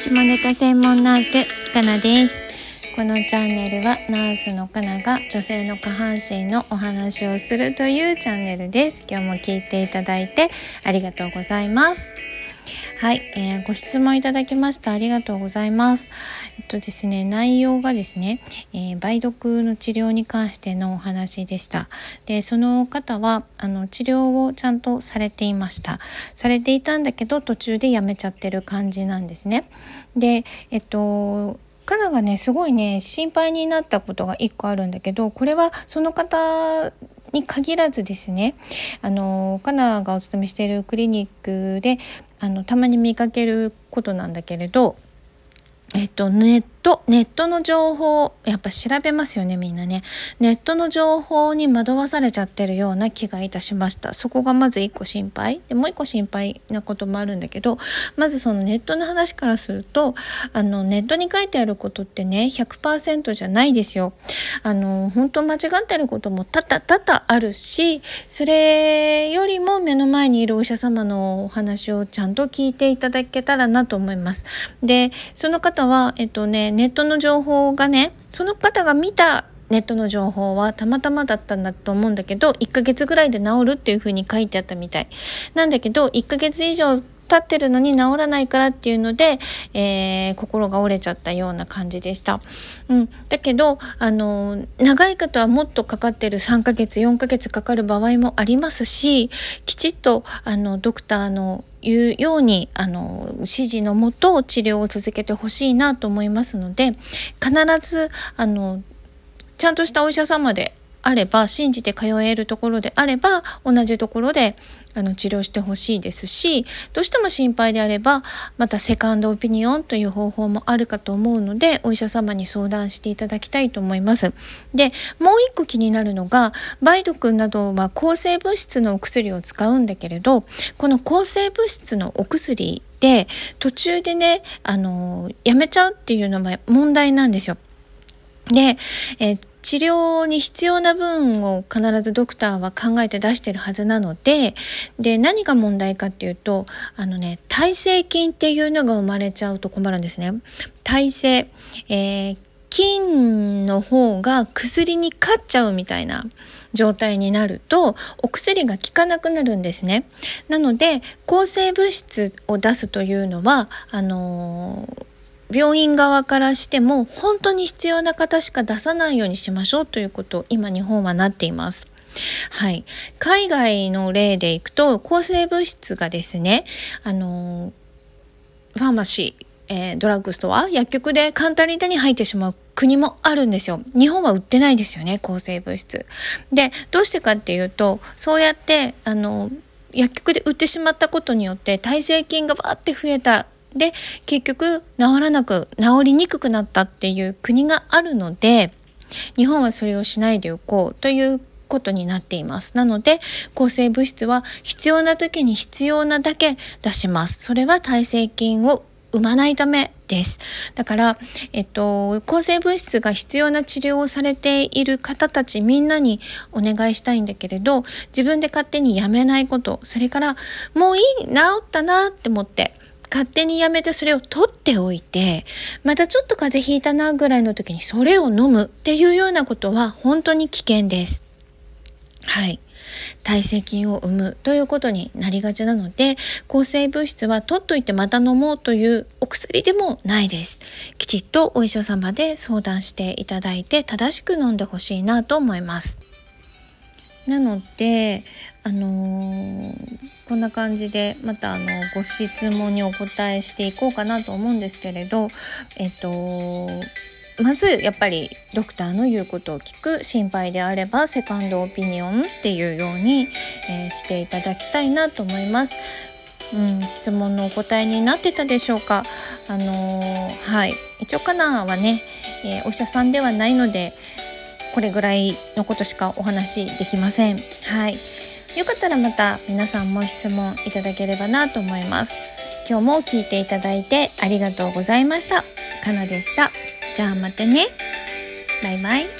下ネタ専門ナースかなです。このチャンネルはナースのかなが女性の下半身のお話をするというチャンネルです。今日も聞いていただいてありがとうございます。はい、えー、ご質問いただきました。ありがとうございます。えっとですね内容がですね、えー、梅毒の治療に関してのお話でした。でその方はあの治療をちゃんとされていました。されていたんだけど途中でやめちゃってる感じなんですね。でえっとカナがねすごいね心配になったことが1個あるんだけどこれはその方に限らずですねあのカナがお勤めしているクリニックであのたまに見かけることなんだけれどえっと、ネット、ネットの情報、やっぱ調べますよね、みんなね。ネットの情報に惑わされちゃってるような気がいたしました。そこがまず一個心配。で、もう一個心配なこともあるんだけど、まずそのネットの話からすると、あの、ネットに書いてあることってね、100%じゃないですよ。あの、本当間違ってることも多々多々あるし、それよりも目の前にいるお医者様のお話をちゃんと聞いていただけたらなと思います。で、その方は、はえっとね、ネットの情報がね、その方が見たネットの情報はたまたまだったんだと思うんだけど、1ヶ月ぐらいで治るっていう風に書いてあったみたい。なんだけど、1ヶ月以上経ってるのに治らないからっていうので、えー、心が折れちゃったような感じでした。うん。だけど、あの、長い方はもっとかかってる3ヶ月、4ヶ月かかる場合もありますし、きちっと、あの、ドクターのいうように、あの、指示のもと治療を続けてほしいなと思いますので、必ず、あの、ちゃんとしたお医者様であれば、信じて通えるところであれば、同じところであの治療してほしいですし、どうしても心配であれば、またセカンドオピニオンという方法もあるかと思うので、お医者様に相談していただきたいと思います。で、もう一個気になるのが、梅毒などは抗生物質のお薬を使うんだけれど、この抗生物質のお薬で途中でね、あの、やめちゃうっていうのは問題なんですよ。で、えー、治療に必要な分を必ずドクターは考えて出してるはずなので、で、何が問題かっていうと、あのね、耐性菌っていうのが生まれちゃうと困るんですね。耐性、えー、菌の方が薬に勝っちゃうみたいな状態になると、お薬が効かなくなるんですね。なので、抗生物質を出すというのは、あのー病院側からしても本当に必要な方しか出さないようにしましょうということを今日本はなっています。はい。海外の例でいくと、抗生物質がですね、あの、ファーマシー、えー、ドラッグストア、薬局で簡単に手に入ってしまう国もあるんですよ。日本は売ってないですよね、抗生物質。で、どうしてかっていうと、そうやって、あの、薬局で売ってしまったことによって耐性菌がバーって増えたで、結局治らなく、治りにくくなったっていう国があるので、日本はそれをしないでおこうということになっています。なので、抗生物質は必要な時に必要なだけ出します。それは耐性菌を生まないためです。だから、えっと、抗生物質が必要な治療をされている方たちみんなにお願いしたいんだけれど、自分で勝手にやめないこと、それから、もういい、治ったなって思って、勝手にやめてそれを取っておいて、またちょっと風邪ひいたなぐらいの時にそれを飲むっていうようなことは本当に危険です。はい。耐性菌を生むということになりがちなので、抗生物質は取っといてまた飲もうというお薬でもないです。きちっとお医者様で相談していただいて正しく飲んでほしいなと思います。なので、あのー、こんな感じでまたあのご質問にお答えしていこうかなと思うんですけれど、えっと、まずやっぱりドクターの言うことを聞く心配であればセカンドオピニオンっていうように、えー、していただきたいなと思います。うん、質問のお答えになってたでしょうか？あのー、はい。一応カナはね、えー、お医者さんではないので、これぐらいのことしかお話できません。はい。よかったらまた皆さんも質問いただければなと思います。今日も聞いていただいてありがとうございました。かなでした。じゃあまたね。バイバイ。